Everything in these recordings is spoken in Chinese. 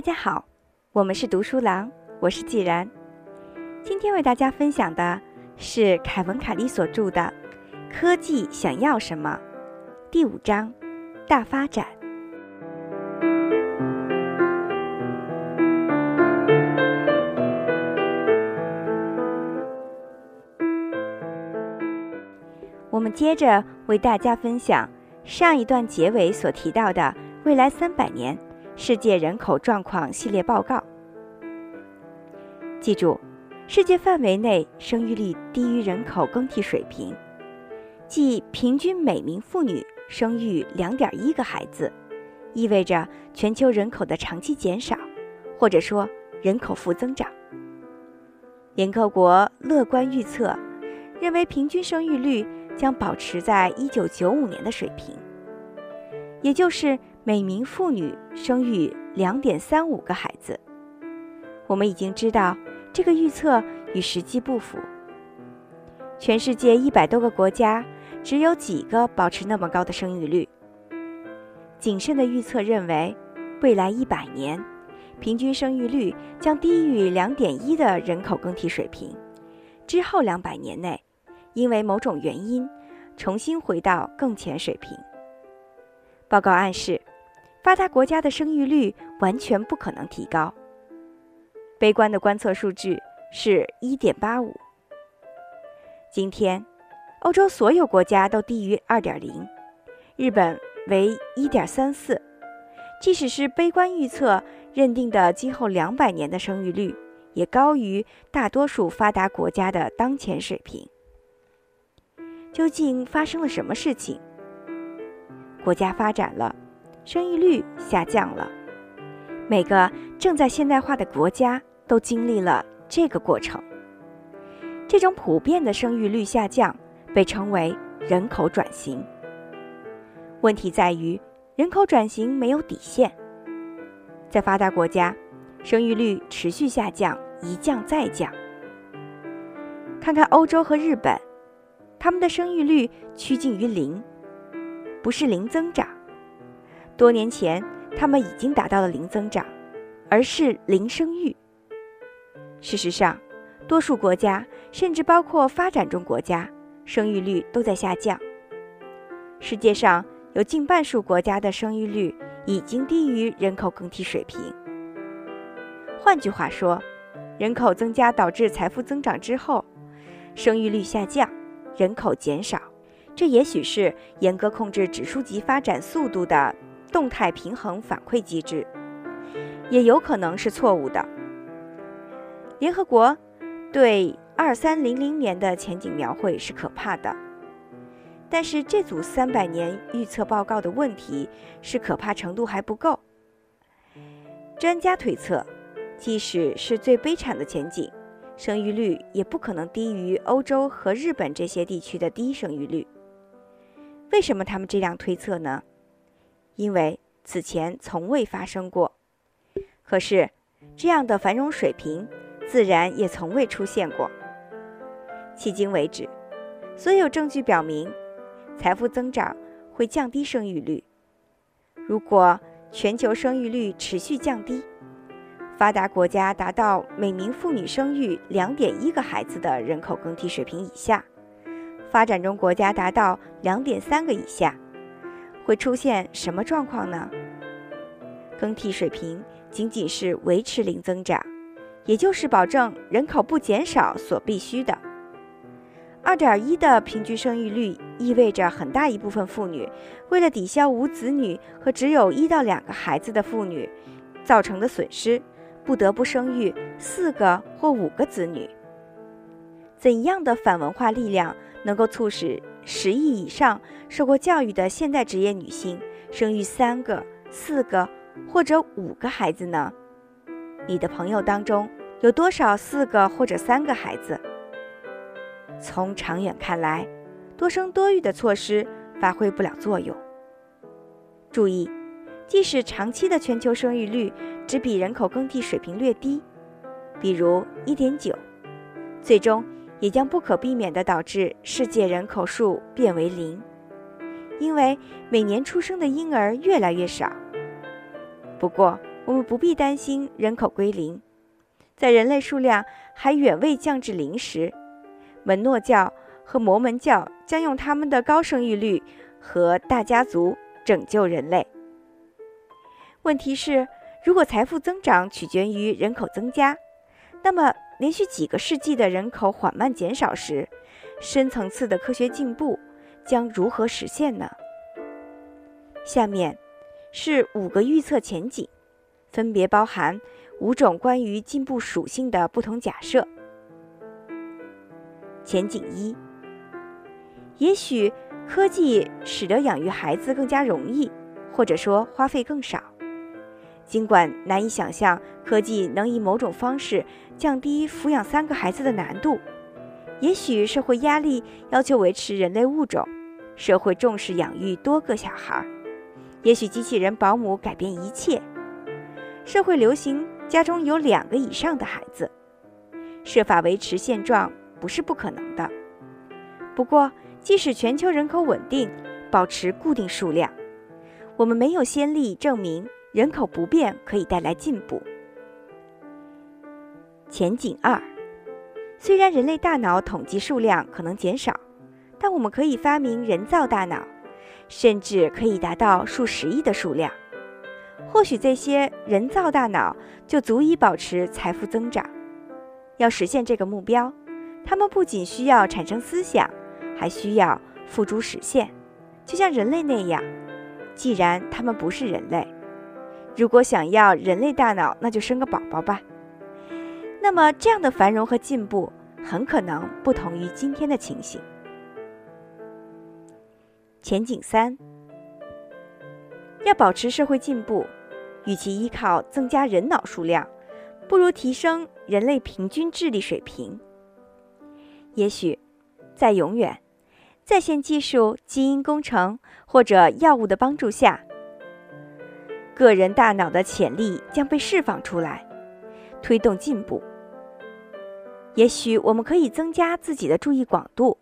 大家好，我们是读书郎，我是既然。今天为大家分享的是凯文·凯利所著的《科技想要什么》第五章：大发展。我们接着为大家分享上一段结尾所提到的未来三百年。世界人口状况系列报告。记住，世界范围内生育率低于人口更替水平，即平均每名妇女生育两点一个孩子，意味着全球人口的长期减少，或者说人口负增长。联合国乐观预测，认为平均生育率将保持在一九九五年的水平，也就是。每名妇女生育两点三五个孩子。我们已经知道，这个预测与实际不符。全世界一百多个国家，只有几个保持那么高的生育率。谨慎的预测认为，未来一百年，平均生育率将低于两点一的人口更替水平。之后两百年内，因为某种原因，重新回到更前水平。报告暗示。发达国家的生育率完全不可能提高。悲观的观测数据是1.85。今天，欧洲所有国家都低于2.0，日本为1.34。即使是悲观预测认定的今后200年的生育率，也高于大多数发达国家的当前水平。究竟发生了什么事情？国家发展了。生育率下降了，每个正在现代化的国家都经历了这个过程。这种普遍的生育率下降被称为人口转型。问题在于，人口转型没有底线。在发达国家，生育率持续下降，一降再降。看看欧洲和日本，他们的生育率趋近于零，不是零增长。多年前，他们已经达到了零增长，而是零生育。事实上，多数国家，甚至包括发展中国家，生育率都在下降。世界上有近半数国家的生育率已经低于人口更替水平。换句话说，人口增加导致财富增长之后，生育率下降，人口减少。这也许是严格控制指数级发展速度的。动态平衡反馈机制也有可能是错误的。联合国对二三零零年的前景描绘是可怕的，但是这组三百年预测报告的问题是可怕程度还不够。专家推测，即使是最悲惨的前景，生育率也不可能低于欧洲和日本这些地区的低生育率。为什么他们这样推测呢？因为此前从未发生过，可是这样的繁荣水平自然也从未出现过。迄今为止，所有证据表明，财富增长会降低生育率。如果全球生育率持续降低，发达国家达到每名妇女生育两点一个孩子的人口更替水平以下，发展中国家达到两点三个以下。会出现什么状况呢？更替水平仅仅是维持零增长，也就是保证人口不减少所必须的。二点一的平均生育率意味着很大一部分妇女为了抵消无子女和只有一到两个孩子的妇女造成的损失，不得不生育四个或五个子女。怎样的反文化力量能够促使？十亿以上受过教育的现代职业女性生育三个、四个或者五个孩子呢？你的朋友当中有多少四个或者三个孩子？从长远看来，多生多育的措施发挥不了作用。注意，即使长期的全球生育率只比人口更替水平略低，比如一点九，最终。也将不可避免地导致世界人口数变为零，因为每年出生的婴儿越来越少。不过，我们不必担心人口归零。在人类数量还远未降至零时，门诺教和摩门教将用他们的高生育率和大家族拯救人类。问题是，如果财富增长取决于人口增加，那么连续几个世纪的人口缓慢减少时，深层次的科学进步将如何实现呢？下面是五个预测前景，分别包含五种关于进步属性的不同假设。前景一：也许科技使得养育孩子更加容易，或者说花费更少。尽管难以想象科技能以某种方式降低抚养三个孩子的难度，也许社会压力要求维持人类物种，社会重视养育多个小孩儿，也许机器人保姆改变一切，社会流行家中有两个以上的孩子，设法维持现状不是不可能的。不过，即使全球人口稳定，保持固定数量，我们没有先例证明。人口不变可以带来进步。前景二，虽然人类大脑统计数量可能减少，但我们可以发明人造大脑，甚至可以达到数十亿的数量。或许这些人造大脑就足以保持财富增长。要实现这个目标，他们不仅需要产生思想，还需要付诸实现，就像人类那样。既然他们不是人类。如果想要人类大脑，那就生个宝宝吧。那么，这样的繁荣和进步很可能不同于今天的情形。前景三：要保持社会进步，与其依靠增加人脑数量，不如提升人类平均智力水平。也许，在永远、在线技术、基因工程或者药物的帮助下。个人大脑的潜力将被释放出来，推动进步。也许我们可以增加自己的注意广度，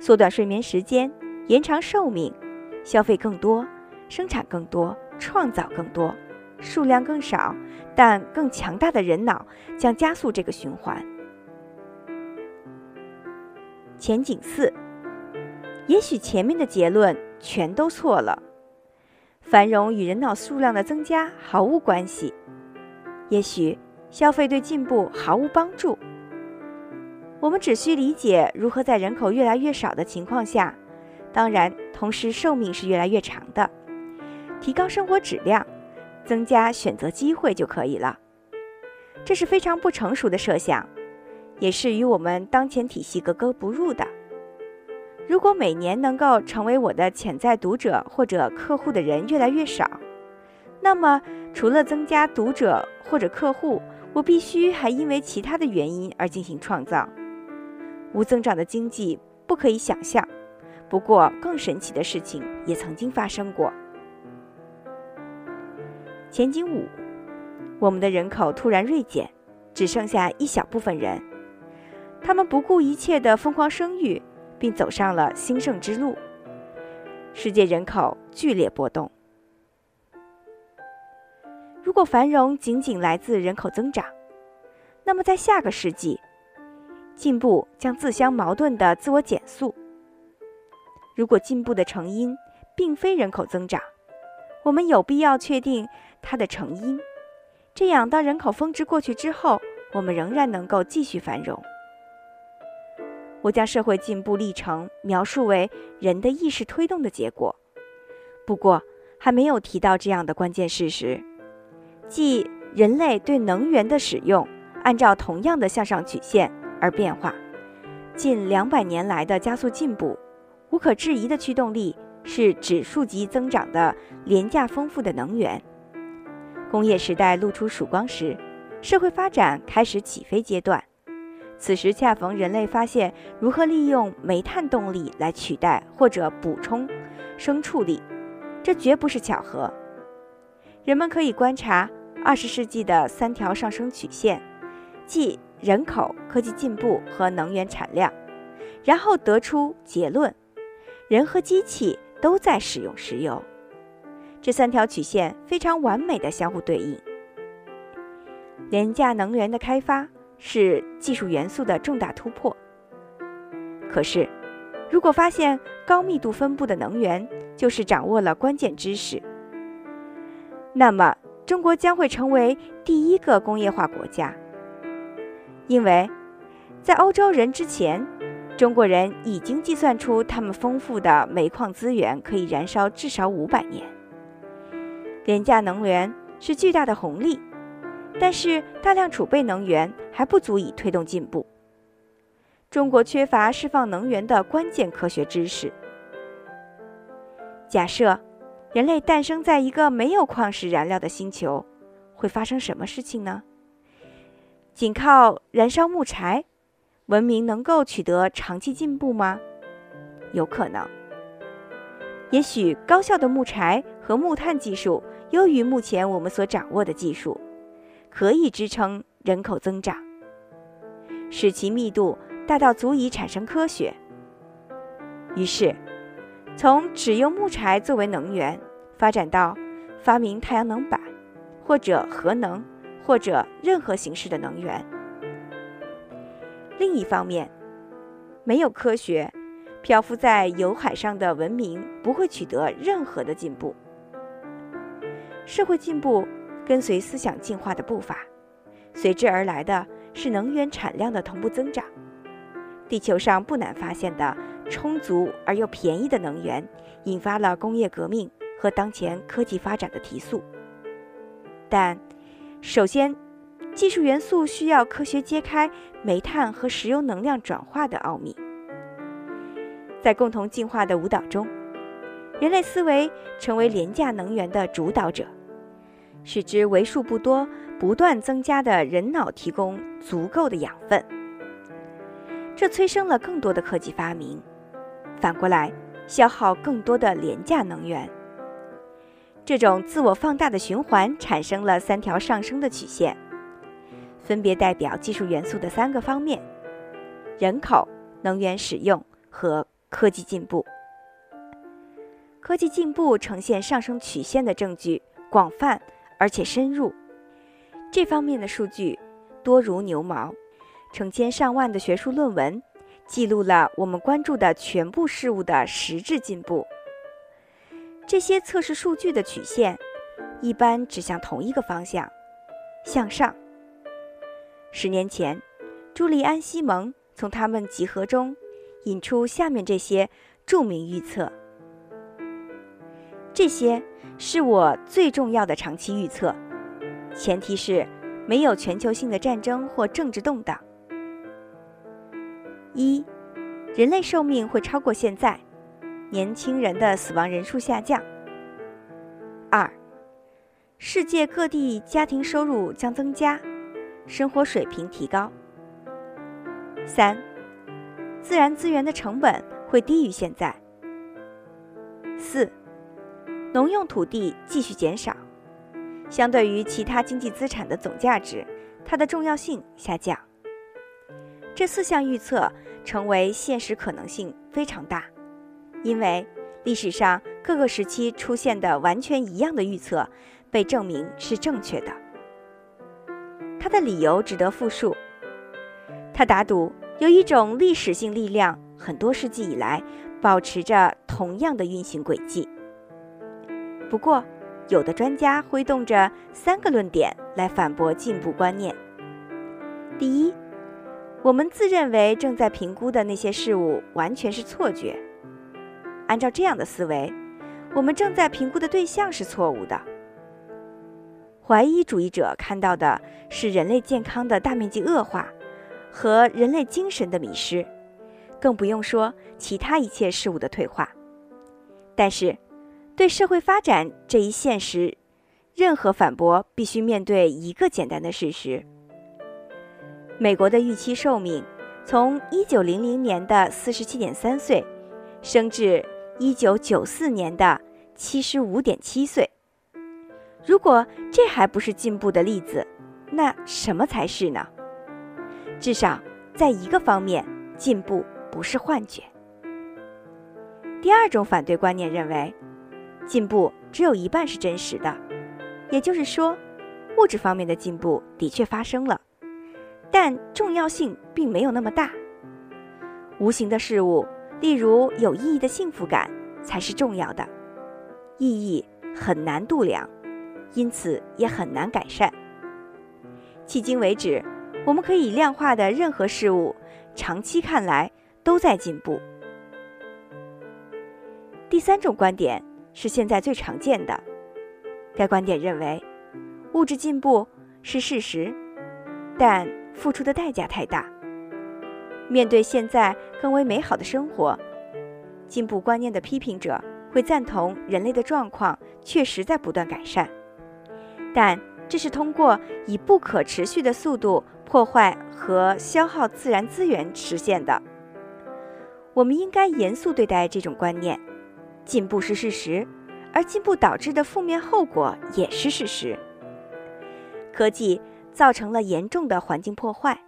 缩短睡眠时间，延长寿命，消费更多，生产更多，创造更多，数量更少，但更强大的人脑将加速这个循环。前景四，也许前面的结论全都错了。繁荣与人脑数量的增加毫无关系，也许消费对进步毫无帮助。我们只需理解如何在人口越来越少的情况下，当然同时寿命是越来越长的，提高生活质量，增加选择机会就可以了。这是非常不成熟的设想，也是与我们当前体系格格不入的。如果每年能够成为我的潜在读者或者客户的人越来越少，那么除了增加读者或者客户，我必须还因为其他的原因而进行创造。无增长的经济不可以想象，不过更神奇的事情也曾经发生过。前景五，我们的人口突然锐减，只剩下一小部分人，他们不顾一切的疯狂生育。并走上了兴盛之路。世界人口剧烈波动。如果繁荣仅仅来自人口增长，那么在下个世纪，进步将自相矛盾的自我减速。如果进步的成因并非人口增长，我们有必要确定它的成因，这样当人口峰值过去之后，我们仍然能够继续繁荣。我将社会进步历程描述为人的意识推动的结果，不过还没有提到这样的关键事实，即人类对能源的使用按照同样的向上曲线而变化。近两百年来的加速进步，无可置疑的驱动力是指数级增长的廉价丰富的能源。工业时代露出曙光时，社会发展开始起飞阶段。此时恰逢人类发现如何利用煤炭动力来取代或者补充牲畜力，这绝不是巧合。人们可以观察二十世纪的三条上升曲线，即人口、科技进步和能源产量，然后得出结论：人和机器都在使用石油。这三条曲线非常完美的相互对应。廉价能源的开发是技术元素的重大突破。可是，如果发现高密度分布的能源就是掌握了关键知识，那么中国将会成为第一个工业化国家。因为，在欧洲人之前，中国人已经计算出他们丰富的煤矿资源可以燃烧至少五百年。廉价能源是巨大的红利，但是大量储备能源还不足以推动进步。中国缺乏释放能源的关键科学知识。假设人类诞生在一个没有矿石燃料的星球，会发生什么事情呢？仅靠燃烧木柴，文明能够取得长期进步吗？有可能。也许高效的木柴和木炭技术优于目前我们所掌握的技术，可以支撑人口增长，使其密度大到足以产生科学。于是，从只用木柴作为能源，发展到发明太阳能板，或者核能。或者任何形式的能源。另一方面，没有科学，漂浮在油海上的文明不会取得任何的进步。社会进步跟随思想进化的步伐，随之而来的是能源产量的同步增长。地球上不难发现的充足而又便宜的能源，引发了工业革命和当前科技发展的提速。但首先，技术元素需要科学揭开煤炭和石油能量转化的奥秘。在共同进化的舞蹈中，人类思维成为廉价能源的主导者，使之为数不多、不断增加的人脑提供足够的养分。这催生了更多的科技发明，反过来消耗更多的廉价能源。这种自我放大的循环产生了三条上升的曲线，分别代表技术元素的三个方面：人口、能源使用和科技进步。科技进步呈现上升曲线的证据广泛而且深入，这方面的数据多如牛毛，成千上万的学术论文记录了我们关注的全部事物的实质进步。这些测试数据的曲线一般指向同一个方向，向上。十年前，朱利安·西蒙从他们集合中引出下面这些著名预测。这些是我最重要的长期预测，前提是没有全球性的战争或政治动荡。一，人类寿命会超过现在。年轻人的死亡人数下降。二，世界各地家庭收入将增加，生活水平提高。三，自然资源的成本会低于现在。四，农用土地继续减少，相对于其他经济资产的总价值，它的重要性下降。这四项预测成为现实可能性非常大。因为历史上各个时期出现的完全一样的预测被证明是正确的，他的理由值得复述。他打赌有一种历史性力量，很多世纪以来保持着同样的运行轨迹。不过，有的专家挥动着三个论点来反驳进步观念：第一，我们自认为正在评估的那些事物完全是错觉。按照这样的思维，我们正在评估的对象是错误的。怀疑主义者看到的是人类健康的大面积恶化和人类精神的迷失，更不用说其他一切事物的退化。但是，对社会发展这一现实，任何反驳必须面对一个简单的事实：美国的预期寿命从1900年的47.3岁升至。一九九四年的七十五点七岁。如果这还不是进步的例子，那什么才是呢？至少在一个方面，进步不是幻觉。第二种反对观念认为，进步只有一半是真实的，也就是说，物质方面的进步的确发生了，但重要性并没有那么大。无形的事物，例如有意义的幸福感，才是重要的。意义很难度量，因此也很难改善。迄今为止，我们可以量化的任何事物，长期看来都在进步。第三种观点是现在最常见的，该观点认为，物质进步是事实，但付出的代价太大。面对现在更为美好的生活，进步观念的批评者会赞同人类的状况确实在不断改善，但这是通过以不可持续的速度破坏和消耗自然资源实现的。我们应该严肃对待这种观念：进步是事实，而进步导致的负面后果也是事实。科技造成了严重的环境破坏，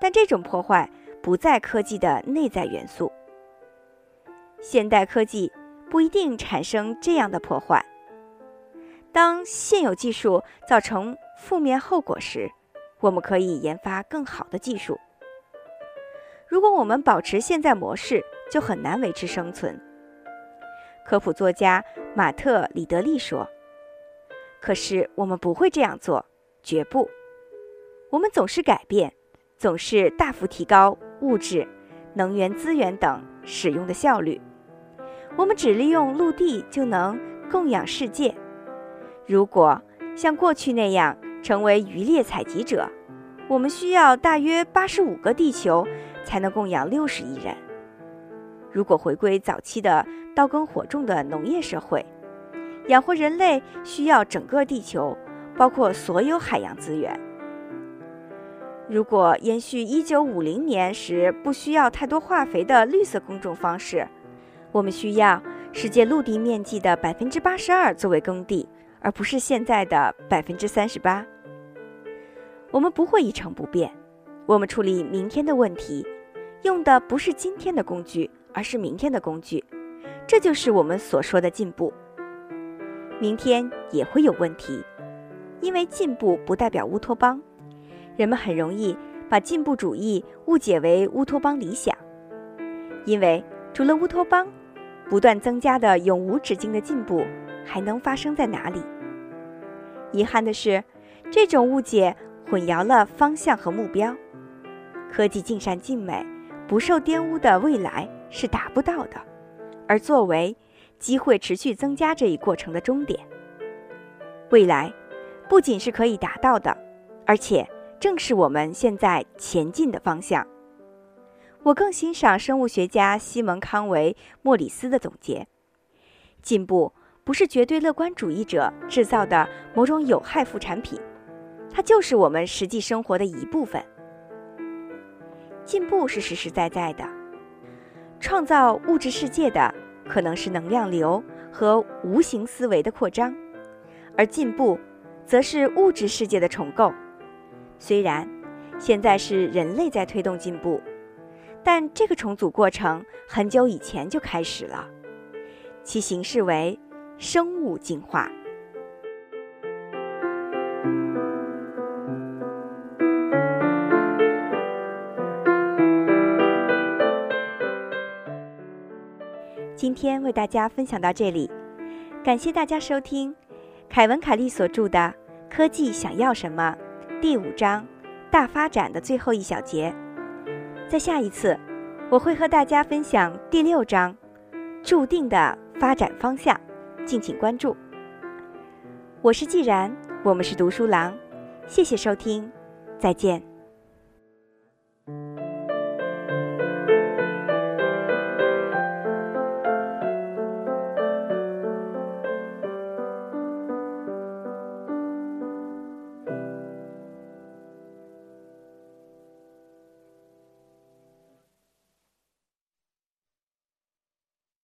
但这种破坏。不在科技的内在元素。现代科技不一定产生这样的破坏。当现有技术造成负面后果时，我们可以研发更好的技术。如果我们保持现在模式，就很难维持生存。科普作家马特·里德利说：“可是我们不会这样做，绝不。我们总是改变，总是大幅提高。”物质、能源资源等使用的效率，我们只利用陆地就能供养世界。如果像过去那样成为渔猎采集者，我们需要大约八十五个地球才能供养六十亿人。如果回归早期的刀耕火种的农业社会，养活人类需要整个地球，包括所有海洋资源。如果延续1950年时不需要太多化肥的绿色耕种方式，我们需要世界陆地面积的百分之八十二作为耕地，而不是现在的百分之三十八。我们不会一成不变，我们处理明天的问题，用的不是今天的工具，而是明天的工具。这就是我们所说的进步。明天也会有问题，因为进步不代表乌托邦。人们很容易把进步主义误解为乌托邦理想，因为除了乌托邦，不断增加的永无止境的进步还能发生在哪里？遗憾的是，这种误解混淆了方向和目标。科技尽善尽美、不受玷污的未来是达不到的，而作为机会持续增加这一过程的终点，未来不仅是可以达到的，而且。正是我们现在前进的方向。我更欣赏生物学家西蒙·康维·莫里斯的总结：进步不是绝对乐观主义者制造的某种有害副产品，它就是我们实际生活的一部分。进步是实实在在的，创造物质世界的可能是能量流和无形思维的扩张，而进步则是物质世界的重构。虽然现在是人类在推动进步，但这个重组过程很久以前就开始了，其形式为生物进化。今天为大家分享到这里，感谢大家收听凯文·凯利所著的《科技想要什么》。第五章，大发展的最后一小节，在下一次，我会和大家分享第六章，注定的发展方向，敬请关注。我是既然，我们是读书郎，谢谢收听，再见。